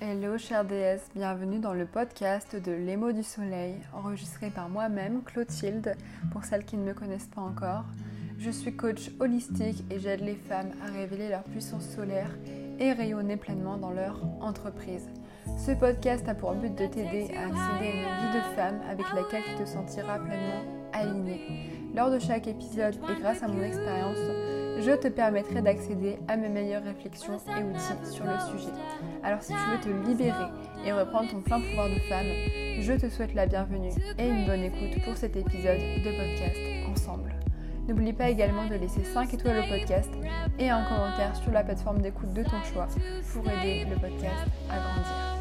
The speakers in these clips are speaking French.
Hello chère déesse, bienvenue dans le podcast de L'émo du soleil, enregistré par moi-même, Clotilde, pour celles qui ne me connaissent pas encore. Je suis coach holistique et j'aide les femmes à révéler leur puissance solaire et rayonner pleinement dans leur entreprise. Ce podcast a pour but de t'aider à accéder à une vie de femme avec laquelle tu te sentiras pleinement alignée. Lors de chaque épisode et grâce à mon expérience, je te permettrai d'accéder à mes meilleures réflexions et outils sur le sujet. Alors si tu veux te libérer et reprendre ton plein pouvoir de femme, je te souhaite la bienvenue et une bonne écoute pour cet épisode de podcast ensemble. N'oublie pas également de laisser 5 étoiles au podcast et un commentaire sur la plateforme d'écoute de ton choix pour aider le podcast à grandir.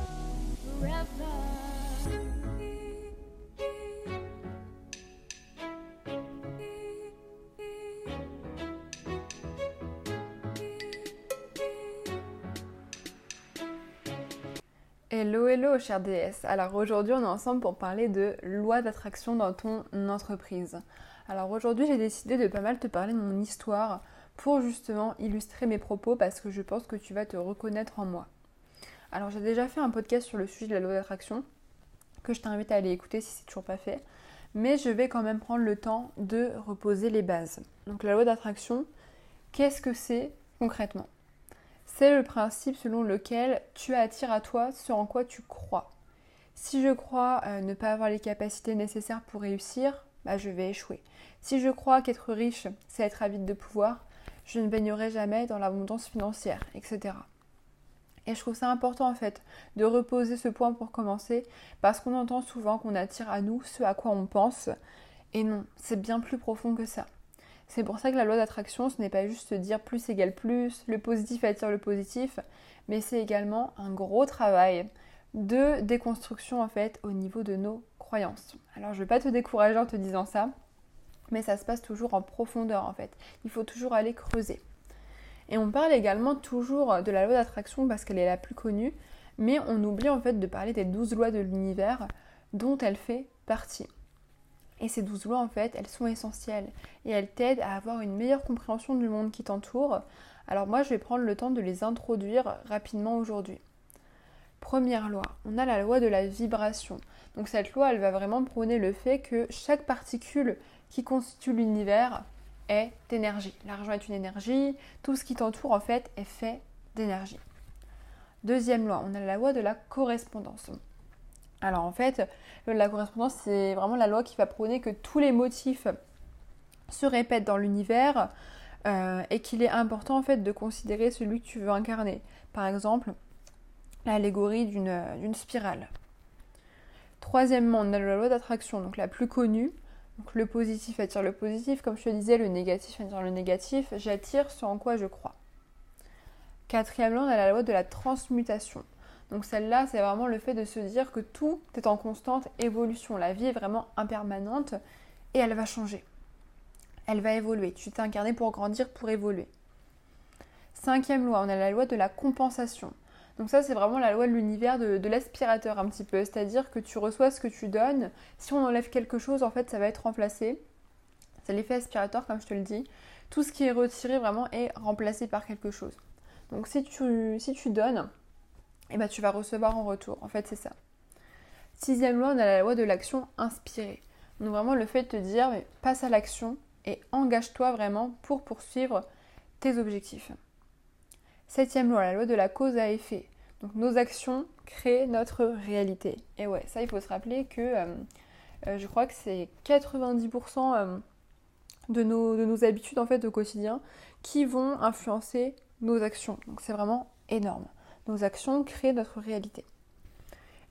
Hello, hello, chère DS. Alors aujourd'hui, on est ensemble pour parler de loi d'attraction dans ton entreprise. Alors aujourd'hui, j'ai décidé de pas mal te parler de mon histoire pour justement illustrer mes propos parce que je pense que tu vas te reconnaître en moi. Alors j'ai déjà fait un podcast sur le sujet de la loi d'attraction que je t'invite à aller écouter si c'est toujours pas fait, mais je vais quand même prendre le temps de reposer les bases. Donc la loi d'attraction, qu'est-ce que c'est concrètement? C'est le principe selon lequel tu attires à toi ce en quoi tu crois. Si je crois euh, ne pas avoir les capacités nécessaires pour réussir, bah, je vais échouer. Si je crois qu'être riche, c'est être avide de pouvoir, je ne baignerai jamais dans l'abondance financière, etc. Et je trouve ça important en fait de reposer ce point pour commencer parce qu'on entend souvent qu'on attire à nous ce à quoi on pense. Et non, c'est bien plus profond que ça. C'est pour ça que la loi d'attraction, ce n'est pas juste dire plus égale plus, le positif attire le positif, mais c'est également un gros travail de déconstruction en fait au niveau de nos croyances. Alors je ne vais pas te décourager en te disant ça, mais ça se passe toujours en profondeur en fait. Il faut toujours aller creuser. Et on parle également toujours de la loi d'attraction parce qu'elle est la plus connue, mais on oublie en fait de parler des douze lois de l'univers dont elle fait partie. Et ces douze lois, en fait, elles sont essentielles et elles t'aident à avoir une meilleure compréhension du monde qui t'entoure. Alors moi, je vais prendre le temps de les introduire rapidement aujourd'hui. Première loi, on a la loi de la vibration. Donc cette loi, elle va vraiment prôner le fait que chaque particule qui constitue l'univers est énergie. L'argent est une énergie, tout ce qui t'entoure en fait est fait d'énergie. Deuxième loi, on a la loi de la correspondance. Alors en fait, la correspondance, c'est vraiment la loi qui va prôner que tous les motifs se répètent dans l'univers euh, et qu'il est important en fait de considérer celui que tu veux incarner. Par exemple, l'allégorie d'une spirale. Troisièmement, on a la loi d'attraction, donc la plus connue. Le positif attire le positif, comme je te disais, le négatif attire le négatif. J'attire ce en quoi je crois. Quatrièmement, on a la loi de la transmutation. Donc celle-là, c'est vraiment le fait de se dire que tout est en constante évolution. La vie est vraiment impermanente et elle va changer. Elle va évoluer. Tu t'es incarné pour grandir, pour évoluer. Cinquième loi, on a la loi de la compensation. Donc ça, c'est vraiment la loi de l'univers de, l'aspirateur un petit peu. C'est-à-dire que tu reçois ce que tu donnes. Si on enlève quelque chose, en fait, ça va être remplacé. C'est l'effet aspirateur, comme je te le dis. Tout ce qui est retiré vraiment est remplacé par quelque chose. Donc si tu donnes, et bah, tu vas recevoir en retour. En fait, c'est ça. Sixième loi, on a la loi de l'action inspirée. Donc vraiment le fait de te dire, passe à l'action et engage-toi vraiment pour poursuivre tes objectifs. Septième loi, la loi de la cause à effet. Donc nos actions créent notre réalité. Et ouais, ça il faut se rappeler que euh, euh, je crois que c'est 90% euh, de, nos, de nos habitudes en fait au quotidien qui vont influencer nos actions. Donc c'est vraiment énorme. Nos actions créent notre réalité.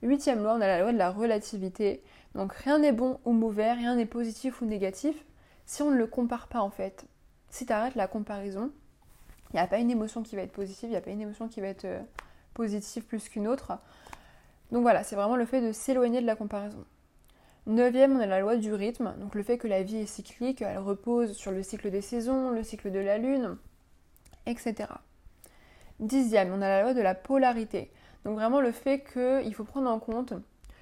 Huitième loi, on a la loi de la relativité. Donc rien n'est bon ou mauvais, rien n'est positif ou négatif si on ne le compare pas en fait. Si tu arrêtes la comparaison, il n'y a pas une émotion qui va être positive, il n'y a pas une émotion qui va être euh, positive plus qu'une autre. Donc voilà, c'est vraiment le fait de s'éloigner de la comparaison. Neuvième, on a la loi du rythme, donc le fait que la vie est cyclique, elle repose sur le cycle des saisons, le cycle de la lune, etc. Dixième, on a la loi de la polarité. Donc vraiment le fait qu'il faut prendre en compte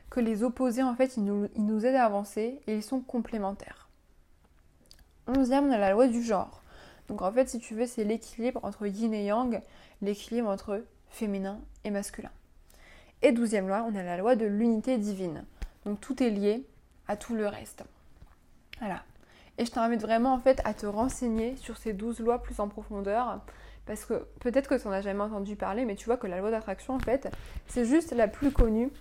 que les opposés, en fait, ils nous, aident à avancer et ils sont complémentaires. Onzième, on a la loi du genre. Donc en fait, si tu veux, c'est l'équilibre entre yin et yang, l'équilibre entre féminin et masculin. Et douzième loi, on a la loi de l'unité divine. Donc tout est lié à tout le reste. Voilà. Et je t'invite vraiment en fait à te renseigner sur ces douze lois plus en profondeur. Parce que peut-être que tu n'en as jamais entendu parler, mais tu vois que la loi d'attraction, en fait, c'est juste la plus connue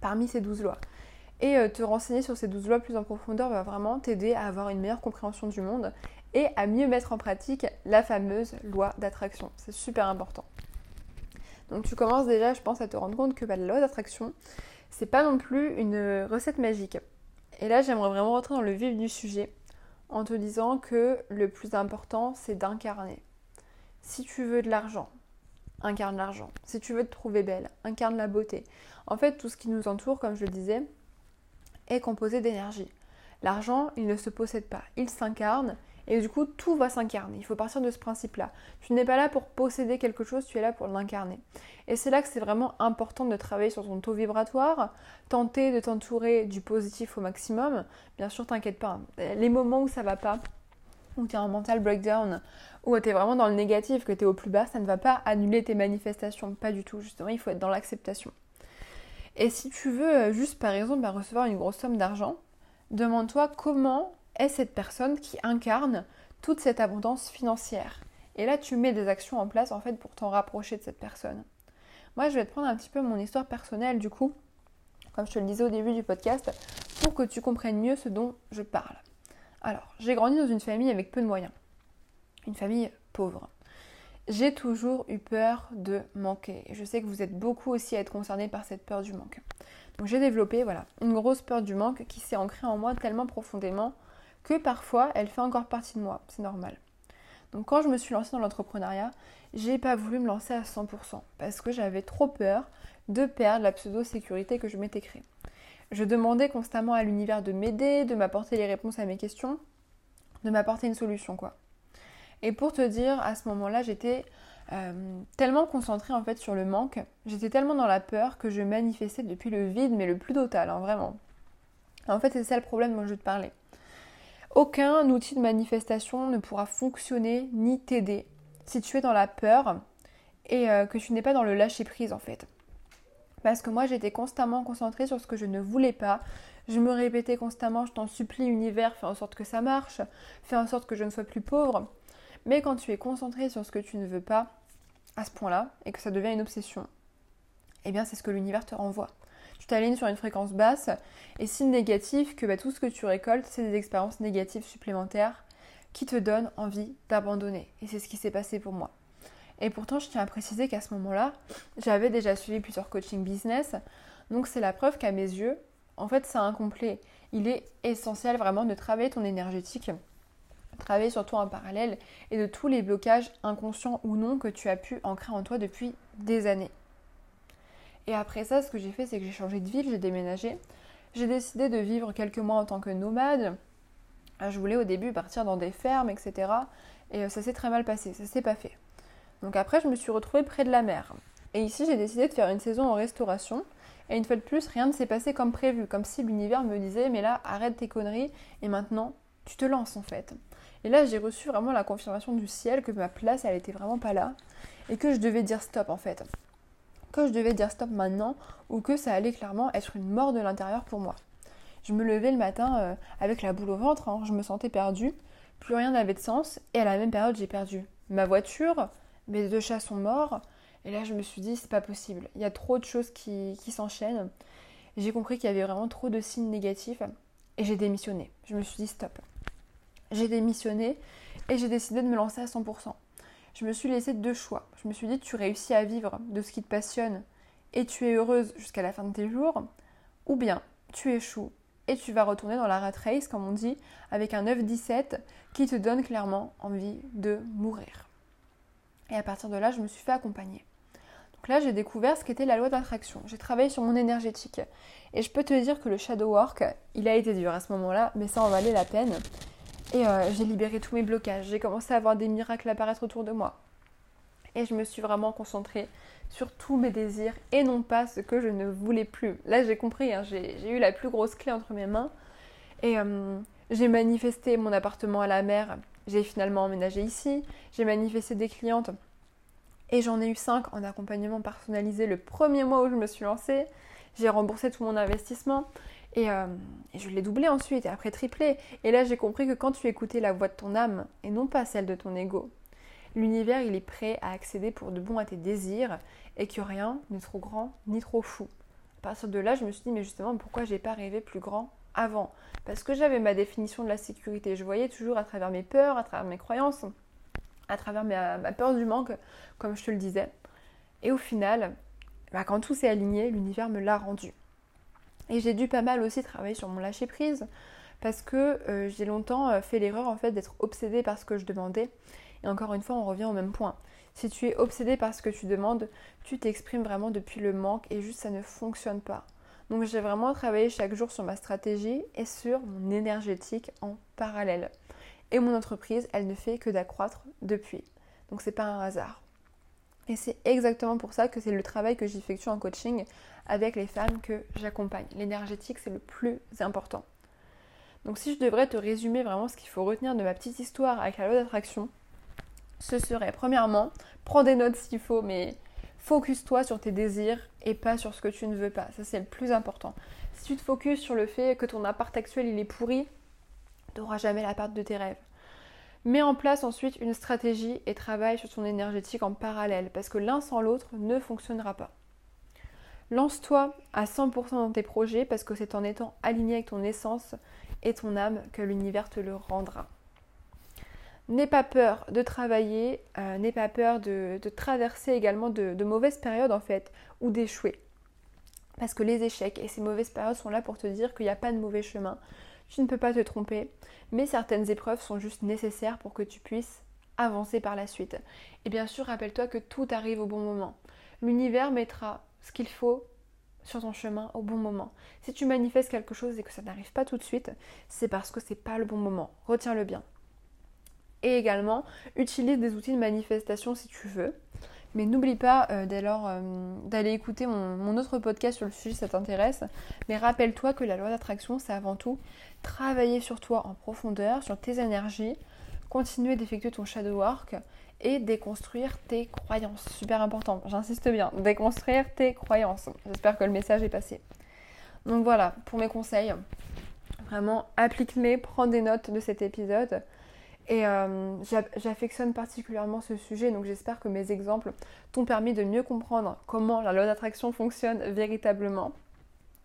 parmi ces douze lois. Et euh, te renseigner sur ces douze lois plus en profondeur va vraiment t'aider à avoir une meilleure compréhension du monde et à mieux mettre en pratique la fameuse loi d'attraction. C'est super important. Donc tu commences déjà, je pense, à te rendre compte que bah, la loi d'attraction, c'est pas non plus une recette magique. Et là, j'aimerais vraiment rentrer dans le vif du sujet en te disant que le plus important, c'est d'incarner. Si tu veux de l'argent, incarne l'argent. Si tu veux te trouver belle, incarne la beauté. En fait, tout ce qui nous entoure, comme je le disais, est composé d'énergie. L'argent, il ne se possède pas, il s'incarne et du coup, tout va s'incarner. Il faut partir de ce principe-là. Tu n'es pas là pour posséder quelque chose, tu es là pour l'incarner. Et c'est là que c'est vraiment important de travailler sur ton taux vibratoire, tenter de t'entourer du positif au maximum. Bien sûr, t'inquiète pas. Hein. Les moments où ça va pas, où tu as un mental breakdown, où tu es vraiment dans le négatif, que tu es au plus bas, ça ne va pas annuler tes manifestations. Pas du tout. Justement, il faut être dans l'acceptation. Et si tu veux euh, juste par exemple bah, recevoir une grosse somme d'argent, demande-toi comment est cette personne qui incarne toute cette abondance financière. Et là, tu mets des actions en place en fait pour t'en rapprocher de cette personne. Moi, je vais te prendre un petit peu mon histoire personnelle du coup, comme je te le disais au début du podcast, pour que tu comprennes mieux ce dont je parle. Alors, j'ai grandi dans une famille avec peu de moyens, une famille pauvre. J'ai toujours eu peur de manquer. je sais que vous êtes beaucoup aussi à être concernés par cette peur du manque. Donc j'ai développé voilà, une grosse peur du manque qui s'est ancrée en moi tellement profondément que parfois elle fait encore partie de moi, c'est normal. Donc quand je me suis lancée dans l'entrepreneuriat, j'ai pas voulu me lancer à 100% parce que j'avais trop peur de perdre la pseudo-sécurité que je m'étais créée. Je demandais constamment à l'univers de m'aider, de m'apporter les réponses à mes questions, de m'apporter une solution quoi. Et pour te dire, à ce moment-là, j'étais euh, tellement concentrée en fait sur le manque, j'étais tellement dans la peur que je manifestais depuis le vide, mais le plus total, hein, vraiment. En fait, c'est ça le problème dont je te parlais. Aucun outil de manifestation ne pourra fonctionner ni t'aider si tu es dans la peur et euh, que tu n'es pas dans le lâcher prise en fait. Parce que moi j'étais constamment concentrée sur ce que je ne voulais pas. Je me répétais constamment, je t'en supplie univers, fais en sorte que ça marche, fais en sorte que je ne sois plus pauvre. Mais quand tu es concentré sur ce que tu ne veux pas à ce point-là et que ça devient une obsession, eh bien c'est ce que l'univers te renvoie tu t'alignes sur une fréquence basse, et signe négatif que bah, tout ce que tu récoltes, c'est des expériences négatives supplémentaires qui te donnent envie d'abandonner. Et c'est ce qui s'est passé pour moi. Et pourtant, je tiens à préciser qu'à ce moment-là, j'avais déjà suivi plusieurs coaching business, donc c'est la preuve qu'à mes yeux, en fait, c'est incomplet. Il est essentiel vraiment de travailler ton énergétique, travailler sur toi en parallèle et de tous les blocages inconscients ou non que tu as pu ancrer en toi depuis des années. Et après ça, ce que j'ai fait, c'est que j'ai changé de ville, j'ai déménagé. J'ai décidé de vivre quelques mois en tant que nomade. Je voulais au début partir dans des fermes, etc. Et euh, ça s'est très mal passé, ça s'est pas fait. Donc après, je me suis retrouvée près de la mer. Et ici, j'ai décidé de faire une saison en restauration. Et une fois de plus, rien ne s'est passé comme prévu, comme si l'univers me disait Mais là, arrête tes conneries et maintenant, tu te lances en fait. Et là, j'ai reçu vraiment la confirmation du ciel que ma place, elle était vraiment pas là et que je devais dire stop en fait que je devais dire stop maintenant ou que ça allait clairement être une mort de l'intérieur pour moi. Je me levais le matin euh, avec la boule au ventre, hein. je me sentais perdue, plus rien n'avait de sens et à la même période j'ai perdu ma voiture, mes deux chats sont morts et là je me suis dit c'est pas possible, il y a trop de choses qui, qui s'enchaînent. J'ai compris qu'il y avait vraiment trop de signes négatifs et j'ai démissionné. Je me suis dit stop. J'ai démissionné et j'ai décidé de me lancer à 100% je me suis laissé deux choix. Je me suis dit, tu réussis à vivre de ce qui te passionne et tu es heureuse jusqu'à la fin de tes jours, ou bien tu échoues et tu vas retourner dans la rat race, comme on dit, avec un 9-17 qui te donne clairement envie de mourir. Et à partir de là, je me suis fait accompagner. Donc là, j'ai découvert ce qu'était la loi d'attraction. J'ai travaillé sur mon énergétique. Et je peux te dire que le shadow work, il a été dur à ce moment-là, mais ça en valait la peine. Et euh, j'ai libéré tous mes blocages. J'ai commencé à avoir des miracles apparaître autour de moi. Et je me suis vraiment concentrée sur tous mes désirs et non pas ce que je ne voulais plus. Là, j'ai compris, hein, j'ai eu la plus grosse clé entre mes mains. Et euh, j'ai manifesté mon appartement à la mer. J'ai finalement emménagé ici. J'ai manifesté des clientes Et j'en ai eu 5 en accompagnement personnalisé le premier mois où je me suis lancée. J'ai remboursé tout mon investissement. Euh, et, je l'ai doublé ensuite, et après triplé. Et là, j'ai compris que quand tu écoutais la voix de ton âme, et non pas celle de ton ego, l'univers, il est prêt à accéder pour de bon à tes désirs, et que rien n'est trop grand ni trop fou. À partir de là, je me suis dit, mais justement, pourquoi j'ai pas rêvé plus grand avant Parce que j'avais ma définition de la sécurité. Je voyais toujours à travers mes peurs, à travers mes croyances, à travers ma, peur du manque, comme je te le disais. Et au final, bah, quand tout s'est aligné, l'univers me l'a rendu. Et j'ai dû pas mal aussi travailler sur mon lâcher prise parce que euh, j'ai longtemps euh, fait l'erreur en fait d'être obsédée par ce que je demandais. Et encore une fois, on revient au même point. Si tu es obsédé par ce que tu demandes, tu t'exprimes vraiment depuis le manque et juste ça ne fonctionne pas. Donc j'ai vraiment travaillé chaque jour sur ma stratégie et sur mon énergétique en parallèle. Et mon entreprise, elle ne fait que d'accroître depuis. Donc c'est pas un hasard. Et c'est exactement pour ça que c'est le travail que j'effectue en coaching avec les femmes que j'accompagne. L'énergétique, c'est le plus important. Donc si je devrais te résumer vraiment ce qu'il faut retenir de ma petite histoire avec la loi d'attraction, ce serait premièrement, prends des notes s'il faut, mais focus-toi sur tes désirs et pas sur ce que tu ne veux pas. Ça c'est le plus important. Si tu te focuses sur le fait que ton appart actuel il est pourri, tu n'auras jamais l'appart de tes rêves. Mets en place ensuite une stratégie et travaille sur ton énergétique en parallèle parce que l'un sans l'autre ne fonctionnera pas. Lance-toi à 100% dans tes projets parce que c'est en étant aligné avec ton essence et ton âme que l'univers te le rendra. N'aie pas peur de travailler, euh, n'aie pas peur de, traverser également de, mauvaises périodes en fait, ou d'échouer. Parce que les échecs et ces mauvaises périodes sont là pour te dire qu'il n'y a pas de mauvais chemin, tu ne peux pas te tromper, mais certaines épreuves sont juste nécessaires pour que tu puisses avancer par la suite. Et bien sûr, rappelle-toi que tout arrive au bon moment. L'univers mettra ce qu'il faut sur ton chemin au bon moment. Si tu manifestes quelque chose et que ça n'arrive pas tout de suite, c'est parce que c'est pas le bon moment. Retiens-le bien. Et également, utilise des outils de manifestation si tu veux. Mais n'oublie pas euh, euh, d'aller écouter mon, mon, autre podcast sur le sujet si ça t'intéresse. Mais rappelle-toi que la loi d'attraction, c'est avant tout travailler sur toi en profondeur, sur tes énergies, continuer d'effectuer ton shadow work et déconstruire tes croyances. Super important, j'insiste bien, déconstruire tes croyances. J'espère que le message est passé. Donc voilà, pour mes conseils, vraiment applique-les, prends des notes de cet épisode. Et euh, j'affectionne particulièrement ce sujet, donc j'espère que mes exemples t'ont permis de mieux comprendre comment la loi d'attraction fonctionne véritablement.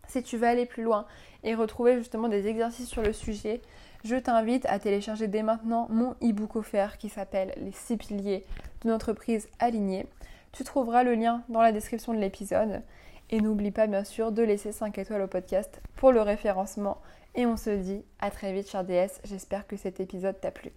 Si tu veux aller plus loin et retrouver justement des exercices sur le sujet, je t'invite à télécharger dès maintenant mon e-book offert qui s'appelle Les 6 piliers d'une entreprise alignée. Tu trouveras le lien dans la description de l'épisode. Et n'oublie pas bien sûr de laisser 5 étoiles au podcast pour le référencement. Et on se dit à très vite, chers DS. J'espère que cet épisode t'a plu.